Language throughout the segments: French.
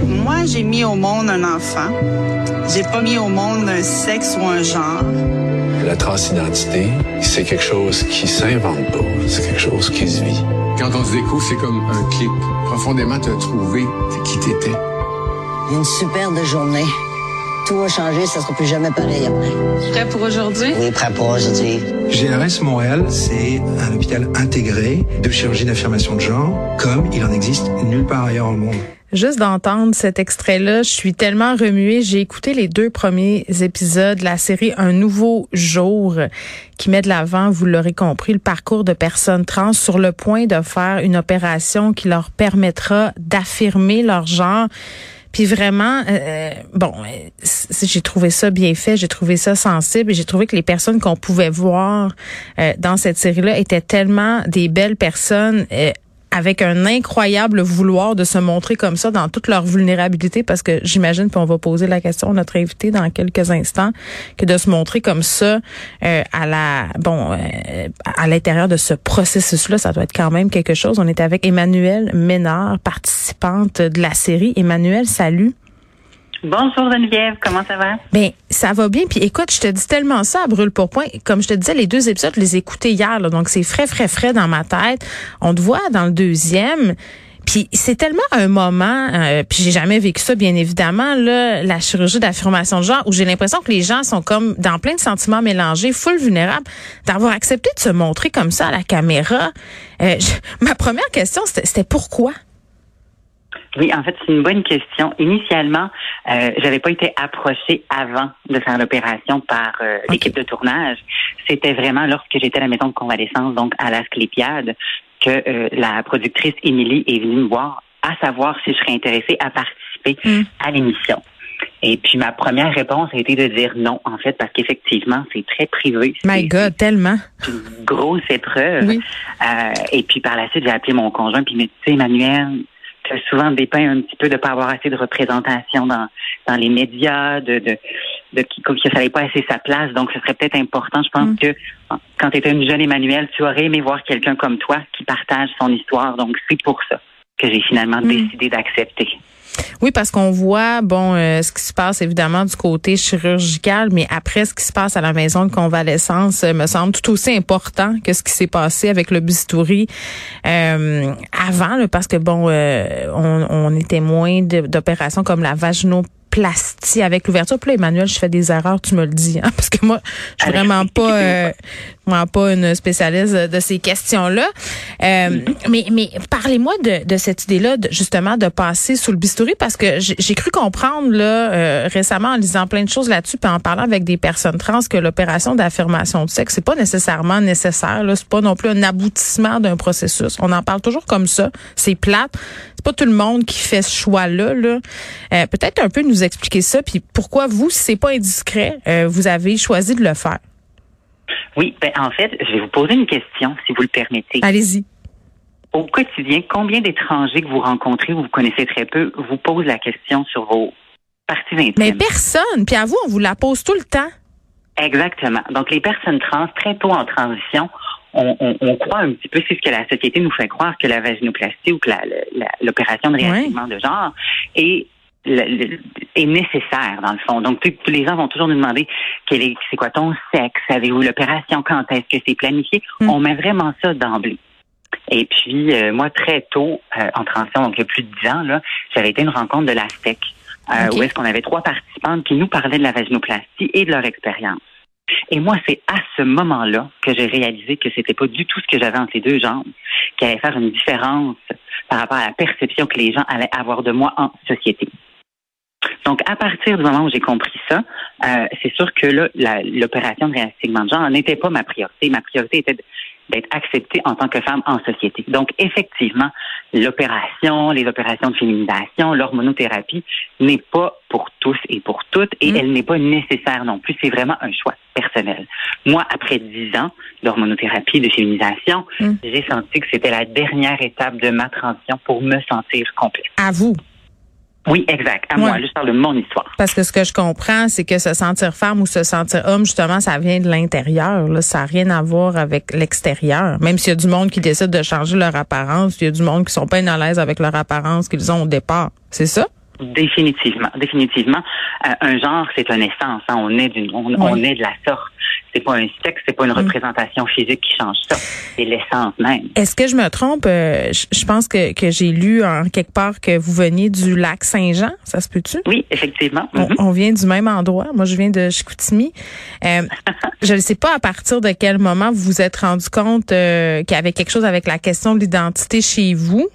Moi, j'ai mis au monde un enfant. J'ai pas mis au monde un sexe ou un genre. La transidentité, c'est quelque chose qui s'invente pas. C'est quelque chose qui se vit. Quand on se découvre, c'est comme un clic. Profondément, te trouver qui t'étais. Une superbe journée. Tout va changer, ça sera plus jamais pareil après. Prêt pour aujourd'hui? Oui, prêt pour aujourd'hui. GRS Montréal, c'est un hôpital intégré de chirurgie d'affirmation de genre, comme il en existe nulle part ailleurs au monde. Juste d'entendre cet extrait-là, je suis tellement remuée. J'ai écouté les deux premiers épisodes de la série Un nouveau jour qui met de l'avant, vous l'aurez compris, le parcours de personnes trans sur le point de faire une opération qui leur permettra d'affirmer leur genre. Puis vraiment, euh, euh bon, euh, j'ai trouvé ça bien fait, j'ai trouvé ça sensible et j'ai trouvé que les personnes qu'on pouvait voir euh, dans cette série-là étaient tellement des belles personnes avec un incroyable vouloir de se montrer comme ça dans toute leur vulnérabilité, parce que j'imagine, puis on va poser la question à notre invité dans quelques instants, que de se montrer comme ça euh, à la bon euh, à l'intérieur de ce processus-là, ça doit être quand même quelque chose. On est avec Emmanuelle Ménard, participante de la série. Emmanuelle, salut. Bonjour Geneviève, comment ça va? Ben, ça va bien. Puis écoute, je te dis tellement ça à brûle pour point. Comme je te disais, les deux épisodes, je les ai écoutés hier, là, donc c'est frais, frais, frais dans ma tête. On te voit dans le deuxième. Puis c'est tellement un moment, euh, puis j'ai jamais vécu ça bien évidemment là, la chirurgie d'affirmation de genre où j'ai l'impression que les gens sont comme dans plein de sentiments mélangés, full vulnérables, d'avoir accepté de se montrer comme ça à la caméra. Euh, ma première question c'était pourquoi? Oui, en fait, c'est une bonne question. Initialement, euh, j'avais pas été approchée avant de faire l'opération par euh, l'équipe de tournage. C'était vraiment lorsque j'étais à la maison de convalescence, donc à la Sclépiade, que euh, la productrice Émilie est venue me voir à savoir si je serais intéressée à participer mm. à l'émission. Et puis ma première réponse a été de dire non, en fait, parce qu'effectivement, c'est très privé. My God, tellement. Une grosse épreuve. Oui. Euh, et puis par la suite, j'ai appelé mon conjoint, puis il m'a dit, Emmanuel, souvent dépeint un petit peu de pas avoir assez de représentation dans, dans les médias, de, de, de comme qu'il fallait pas assez sa place. Donc, ce serait peut-être important. Je pense mm. que quand tu étais une jeune Emmanuel, tu aurais aimé voir quelqu'un comme toi qui partage son histoire. Donc, c'est pour ça que j'ai finalement mm. décidé d'accepter. Oui, parce qu'on voit, bon, euh, ce qui se passe évidemment du côté chirurgical, mais après, ce qui se passe à la maison de convalescence euh, me semble tout aussi important que ce qui s'est passé avec le bistouri euh, avant, parce que bon, on, on est d'opérations comme la vaginoplastie plastique avec l'ouverture. Puis là, Emmanuel, je fais des erreurs, tu me le dis, hein, parce que moi, je suis vraiment pas, euh, pas une spécialiste de ces questions-là. Euh, mais mais parlez-moi de, de cette idée-là, justement, de passer sous le bistouri, parce que j'ai cru comprendre là euh, récemment en lisant plein de choses là-dessus, puis en parlant avec des personnes trans, que l'opération d'affirmation de sexe, c'est pas nécessairement nécessaire. Là, c'est pas non plus un aboutissement d'un processus. On en parle toujours comme ça. C'est plate pas tout le monde qui fait ce choix-là. Là. Euh, peut-être un peu nous expliquer ça, puis pourquoi vous, si c'est pas indiscret, euh, vous avez choisi de le faire? Oui, ben en fait, je vais vous poser une question, si vous le permettez. Allez-y. Au quotidien, combien d'étrangers que vous rencontrez ou vous connaissez très peu vous posent la question sur vos parties intimes? Mais personne. Puis à vous, on vous la pose tout le temps. Exactement. Donc, les personnes trans, très tôt en transition, on, on, on, croit un petit peu, c'est ce que la société nous fait croire, que la vaginoplastie ou que l'opération de réassegnement de genre est est nécessaire dans le fond. Donc tous les gens vont toujours nous demander quel est c'est quoi ton sexe, avez-vous l'opération, quand est-ce que c'est planifié? Hmm. On met vraiment ça d'emblée. Et puis euh, moi très tôt euh, en transition, donc il y a plus de dix ans là, j'avais été une rencontre de la STEC euh, où est-ce qu'on avait trois participantes qui nous parlaient de la vaginoplastie et de leur expérience. Et moi, c'est à ce moment-là que j'ai réalisé que c'était pas du tout ce que j'avais entre les deux jambes, qui allait faire une différence par rapport à la perception que les gens allaient avoir de moi en société. Donc, à partir du moment où j'ai compris ça, euh, c'est sûr que là, l'opération de réassegnement de genre n'était pas ma priorité. Ma priorité était d'être acceptée en tant que femme en société. Donc, effectivement, l'opération, les opérations de féminisation, l'hormonothérapie n'est pas pour tous et pour toutes et mm. elle n'est pas nécessaire non plus. C'est vraiment un choix personnel. Moi, après dix ans d'hormonothérapie, de féminisation, mm. j'ai senti que c'était la dernière étape de ma transition pour me sentir complète. À vous. Oui, exact. À moi, je parle de mon histoire. Parce que ce que je comprends, c'est que se sentir femme ou se sentir homme, justement, ça vient de l'intérieur. Là. Ça n'a rien à voir avec l'extérieur. Même s'il y a du monde qui décide de changer leur apparence, il y a du monde qui sont pas à l'aise avec leur apparence qu'ils ont au départ. C'est ça? Définitivement, définitivement. Euh, un genre, c'est une essence. Hein. On est d'une, on, est de la sorte. C'est pas un sexe, c'est pas une mm. représentation physique qui change ça. C'est l'essence même. Est-ce que je me trompe? Euh, je, pense que, que j'ai lu en quelque part que vous veniez du lac Saint-Jean. Ça se peut-tu? Oui, effectivement. Mm-hmm. on, vient du même endroit. Moi, je viens de Chicoutimi. Euh, je ne sais pas à partir de quel moment vous vous êtes rendu compte qu'il y avait quelque chose avec la question de l'identité chez vous.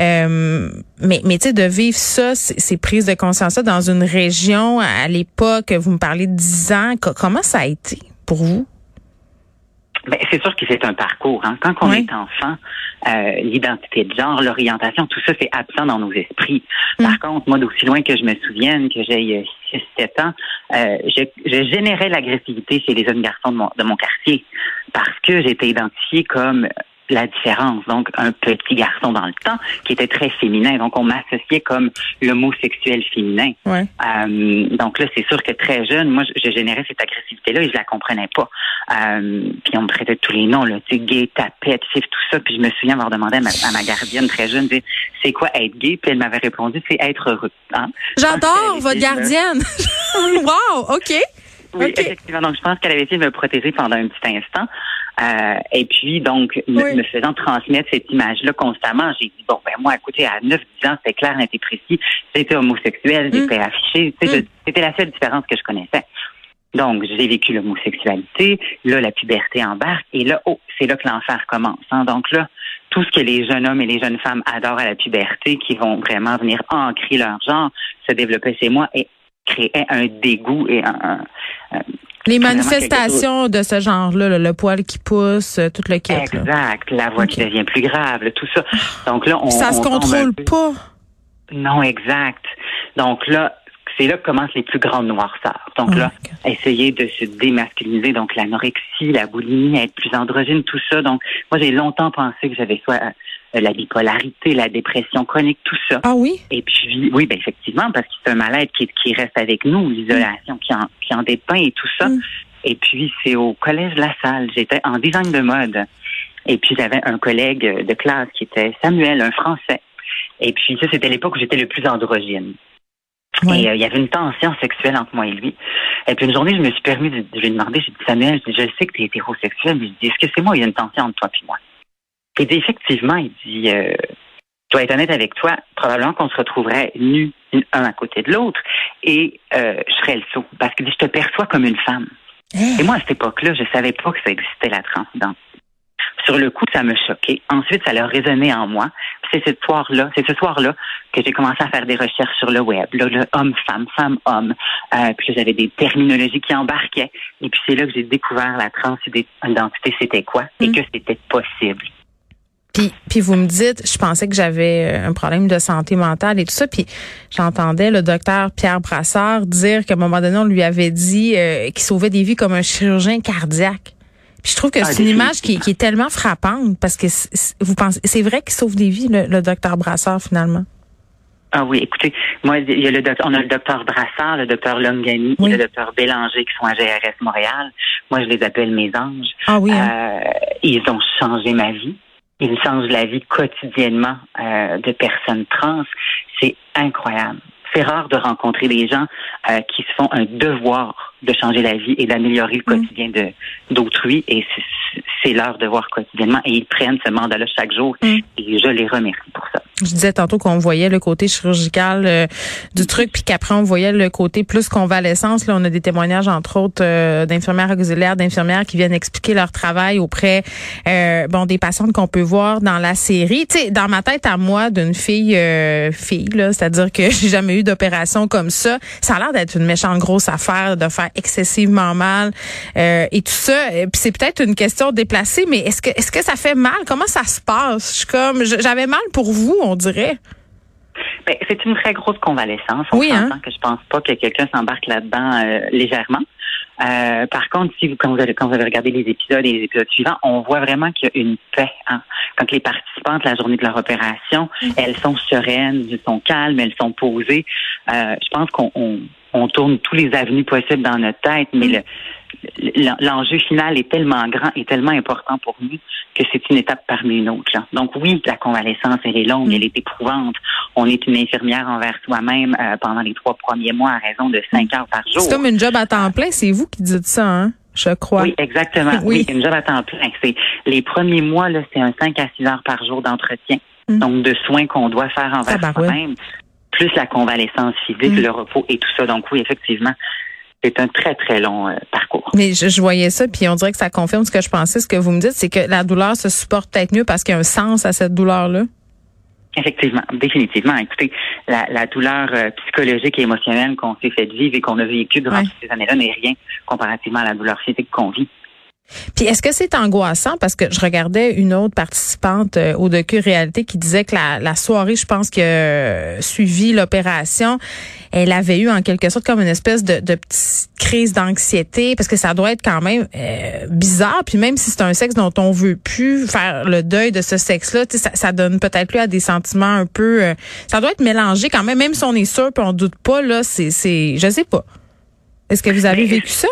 Euh, mais mais tu sais, de vivre ça, ces prises de conscience-là dans une région à l'époque, vous me parlez de 10 ans, comment ça a été pour vous? Ben, c'est sûr que c'est un parcours. Hein. Quand on est enfant, euh, l'identité de genre, l'orientation, tout ça, c'est absent dans nos esprits. Par mm. contre, moi, d'aussi loin que je me souvienne, que j'ai 6-7 ans, euh, je, je, générais l'agressivité chez les jeunes garçons de mon, de mon quartier parce que j'étais identifiée comme la différence. Donc, un petit garçon dans le temps qui était très féminin. Donc, on m'associait comme l'homosexuel féminin. Ouais. Euh, donc là, c'est sûr que très jeune, moi, je, générais cette agressivité-là et je la comprenais pas. Euh, puis on me traitait tous les noms, là, tu sais, gay, tapette, tout ça. Puis je me souviens avoir demandé à ma, gardienne très jeune, c'est quoi être gay? Puis elle m'avait répondu, c'est être heureux. Hein? J'adore votre gardienne. wow, OK. Oui, effectivement. Donc, je pense qu'elle avait essayé de me protéger pendant un petit instant. Euh, et puis, donc, me, faisant transmettre cette image-là constamment, j'ai dit, bon, ben moi, écoutez, à 9-10 ans, c'était clair, et précis, j'étais homosexuel, mm. j'étais affiché, mm. c'était la seule différence que je connaissais. Donc, j'ai vécu l'homosexualité, là, la puberté embarque, et là, oh, c'est là que l'enfer commence. Hein. Donc là, tout ce que les jeunes hommes et les jeunes femmes adorent à la puberté, qui vont vraiment venir ancrer leur genre, se développer chez moi et créer un dégoût et un, les manifestations de ce genre-là, le, poil qui pousse, tout le kit. Exact, la voix qui devient plus grave, tout ça. Donc là, on ça se contrôle pas. Non, exact. Donc là, c'est là que commencent les plus grandes noirceurs. Donc oh là, essayer de se démasculiniser, donc l'anorexie, la boulimie, être plus androgyne, tout ça. Donc moi, j'ai longtemps pensé que j'avais soit la bipolarité, la dépression chronique, tout ça. Ah oui? Et puis, oui, ben effectivement, parce que c'est un mal-être qui, qui reste avec nous, l'isolation qui, en, qui en dépeint et tout ça. Mm. Et puis, c'est au collège La Salle. J'étais en design de mode. Et puis, j'avais un collègue de classe qui était Samuel, un Français. Et puis, ça, c'était l'époque où j'étais le plus androgyne. Et euh, il y avait une tension sexuelle entre moi et lui. Et puis une journée, je me suis permis de, lui demander, j'ai dit, Samuel, je, sais que tu es hétérosexuel, mais je dis, est-ce que c'est moi, il y a une tension entre toi et moi? Il dit effectivement, il dit, euh, je dois être honnête avec toi, probablement qu'on se retrouverait nus un à côté de l'autre et euh, je serais le saut. Parce qu'il dit, je te perçois comme une femme. Hein? Et moi, à cette époque-là, je savais pas que ça existait la transidentité. Sur le coup, ça me choquait. Ensuite, ça a résonné en moi. C'est ce soir-là, c'est ce soir-là que j'ai commencé à faire des recherches sur le web, là, le homme-femme, femme-homme. Euh, puis j'avais des terminologies qui embarquaient. Et puis c'est là que j'ai découvert la transidentité, c'était quoi, et mmh. que c'était possible. Puis, puis vous me dites, je pensais que j'avais euh, un problème de santé mentale et tout ça. Puis j'entendais le docteur Pierre Brassard dire qu'à un moment donné, on lui avait dit euh, qu'il sauvait des vies comme un chirurgien cardiaque. Puis je trouve que ah, c'est une image qui, qui, est tellement frappante parce que vous pensez, c'est vrai qu'il sauve des vies, le, docteur Brassard, finalement? Ah oui, écoutez, moi, il y a le docteur, on a le docteur Brassard, le docteur Longani et le docteur Bélanger qui sont à GRS Montréal. Moi, je les appelle mes anges. Ah oui. Hein? Euh, ils ont changé ma vie il change la vie quotidiennement euh, de personnes trans. C'est incroyable. C'est rare de rencontrer des gens euh, qui se font un devoir de changer la vie et d'améliorer le mm. quotidien de d'autrui. Et c'est leur devoir quotidiennement. Et ils prennent ce mandat-là chaque jour. Mm. Et je les remercie pour ça. Je disais tantôt qu'on voyait le côté chirurgical euh, du truc, puis qu'après on voyait le côté plus convalescence. Là, on a des témoignages entre autres euh, d'infirmières auxiliaires, d'infirmières qui viennent expliquer leur travail auprès euh, bon des patientes qu'on peut voir dans la série. Tu sais, dans ma tête à moi d'une fille fille là, c'est-à-dire que j'ai jamais eu d'opération comme ça. Ça a l'air d'être une méchante grosse affaire de faire excessivement mal et tout ça. Puis c'est peut-être une question déplacée, mais est-ce que est-ce que ça fait mal? Comment ça se passe? Je suis comme j'avais mal pour vous on dirait. Ben, c'est une très grosse convalescence. On oui, hein? que je pense pas que quelqu'un s'embarque là-dedans euh, légèrement. Euh, par contre, si vous quand, vous avez, quand vous avez regardé les épisodes et les épisodes suivants, on voit vraiment qu'il y a une paix. Hein. Quand les participantes, la journée de leur opération, mm. elles sont sereines, elles sont calmes, elles sont posées. Euh, je pense qu'on on, tourne tous les avenues possibles dans notre tête, mais mm. le l'enjeu final est tellement grand et tellement important pour nous que c'est une étape parmi une autre. Donc oui, la convalescence, elle est longue, elle est éprouvante. On est une infirmière envers soi-même euh, pendant les trois premiers mois à raison de cinq heures par jour. C'est comme une job à temps plein, c'est vous qui dites ça, hein? Je crois. Oui, exactement. oui, une job à temps plein. C'est les premiers mois là, c'est un 5 à 6 heures par jour d'entretien. Mm. Donc de soins qu'on doit faire envers soi-même, plus la convalescence physique, mm. le repos et tout ça. Donc oui, effectivement, c'est un très, très long euh, parcours. Mais je, voyais ça, puis on dirait que ça confirme ce que je pensais. Ce que vous me dites, c'est que la douleur se supporte peut-être mieux parce qu'il y a un sens à cette douleur-là. Effectivement, définitivement. Écoutez, la, douleur euh, psychologique et émotionnelle qu'on s'est fait vivre et qu'on a vécu durant ces années-là n'est rien comparativement à la douleur physique qu'on vit. Puis est-ce que c'est angoissant? Parce que je regardais une autre participante euh, au docu réalité qui disait que la, soirée, je pense que euh, suivi l'opération, elle avait eu en quelque sorte comme une espèce de, petite crise d'anxiété parce que ça doit être quand même euh, bizarre. Puis même si c'est un sexe dont on veut plus faire le deuil de ce sexe-là, ça, ça donne peut-être plus à des sentiments un peu. ça doit être mélangé quand même, même si on est sûr puis on doute pas là. C'est, c'est, je sais pas. Est-ce que vous avez vécu ça?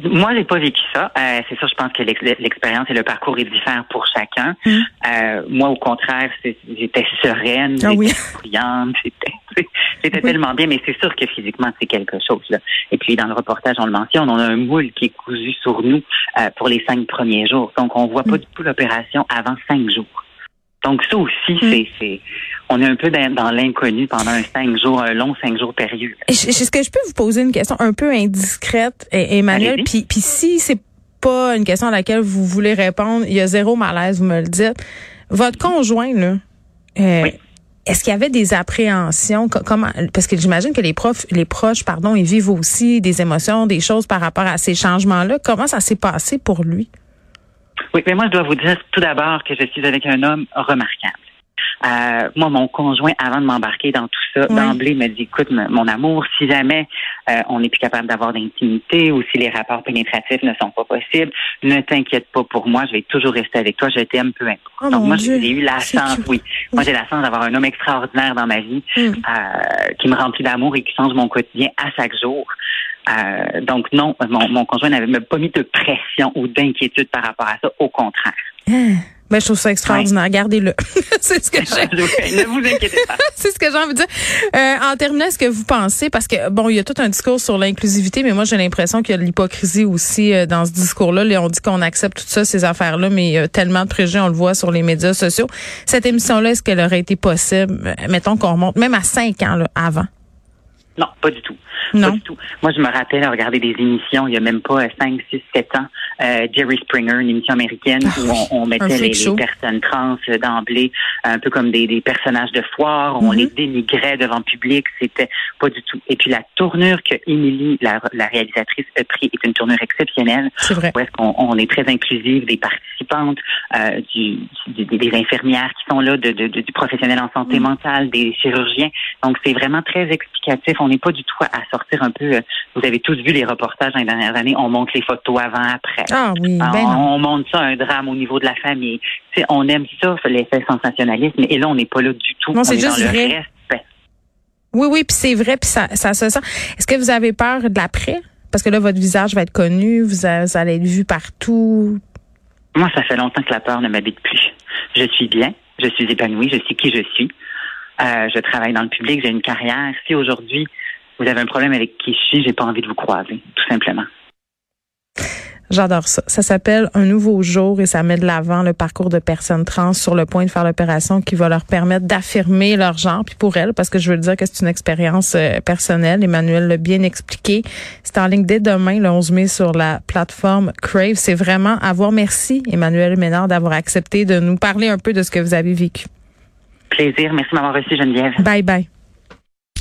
Moi, j'ai pas vécu ça. Euh, c'est sûr, je pense que l'expérience et le parcours est différent pour chacun. Mmh. Euh, moi, au contraire, j'étais sereine, ah j'étais brillante, j'étais tellement bien, mais c'est sûr que physiquement, c'est quelque chose. Là. Et puis, dans le reportage, on le mentionne, on a un moule qui est cousu sur nous euh, pour les cinq premiers jours. Donc, on voit pas mmh. du tout l'opération avant cinq jours. Donc, ça aussi, mmh. c'est on est un peu dans, l'inconnu pendant un cinq jours, un long cinq jours période. Est-ce que je peux vous poser une question un peu indiscrète, Emmanuel? Puis, puis si c'est pas une question à laquelle vous voulez répondre, il y a zéro malaise, vous me le dites. Votre conjoint, là, euh, Est-ce qu'il y avait des appréhensions? Comment parce que j'imagine que les profs les proches pardon ils vivent aussi des émotions des choses par rapport à ces changements là comment ça s'est passé pour lui? Oui mais moi je dois vous dire tout d'abord que je suis avec un homme remarquable euh, moi, mon conjoint, avant de m'embarquer dans tout ça, d'emblée me dit, écoute, mon amour, si jamais euh, on n'est plus capable d'avoir d'intimité ou si les rapports pénétratifs ne sont pas possibles, ne t'inquiète pas pour moi, je vais toujours rester avec toi, je t'aime peu importe. Oh Donc moi, j'ai eu la chance, oui. Moi, j'ai la chance d'avoir un homme extraordinaire dans ma vie mm. euh, qui me remplit d'amour et qui change mon quotidien à chaque jour. Euh, donc non, mon, mon conjoint n'avait pas mis de pression ou d'inquiétude par rapport à ça, au contraire. Ah. Ben, je trouve ça extraordinaire. Gardez-le. c'est ce que j'ai. ne vous inquiétez pas. c'est ce que j'ai envie de dire. Euh, en terminant, est-ce que vous pensez, parce que bon, il y a tout un discours sur l'inclusivité, mais moi j'ai l'impression qu'il y a de l'hypocrisie aussi euh, dans ce discours-là. on dit qu'on accepte tout ça, ces affaires-là, mais il y a tellement de préjugés, on le voit sur les médias sociaux. Cette émission-là, est-ce qu'elle aurait été possible, euh, mettons qu'on remonte même à cinq ans là, avant? Non, pas du tout. Non. Pas du tout. Moi, je me rappelle regarder des émissions, il y a même pas 5, 6, 7 ans, euh, Jerry Springer, une émission américaine où on, mettait les, personnes trans d'emblée un peu comme des, personnages de foire, on mm-hmm. les dénigrait devant le public, c'était pas du tout. Et puis la tournure que Émilie, la, réalisatrice, a pris est une tournure exceptionnelle. C'est vrai. Où est-ce qu'on on est très inclusive des participantes, euh, du, des infirmières qui sont là, de, du professionnel en santé mm. mentale, des chirurgiens. Donc c'est vraiment très explicatif. On n'est pas du tout à sortir un peu. Euh, vous avez tous vu les reportages dans les dernières années. On montre les photos avant, après. Ah oui, ben on, montre ça un drame au niveau de la famille. on aime ça, l'effet sensationnalisme. Et là, on n'est pas là du tout. Non, c'est juste vrai. Oui, oui, puis c'est vrai, puis ça, ça se sent. Est-ce que vous avez peur de l'après? Parce que là, votre visage va être connu, vous, allez être vu partout. Moi, ça fait longtemps que la peur ne m'habite plus. Je suis bien, je suis épanouie, je sais qui je suis. Euh, je travaille dans le public, j'ai une carrière. Si aujourd'hui vous avez un problème avec qui je suis, j'ai pas envie de vous croiser, tout simplement. J'adore ça. Ça s'appelle Un nouveau jour et ça met de l'avant le parcours de personnes trans sur le point de faire l'opération qui va leur permettre d'affirmer leur genre. Puis pour elles, parce que je veux dire que c'est une expérience euh, personnelle, Emmanuel l'a bien expliqué. C'est en ligne dès demain, le 11 mai, sur la plateforme Crave. C'est vraiment à voir. Merci, Emmanuel Ménard, d'avoir accepté de nous parler un peu de ce que vous avez vécu. Plaisir. Merci de m'avoir reçu, Geneviève. Bye bye.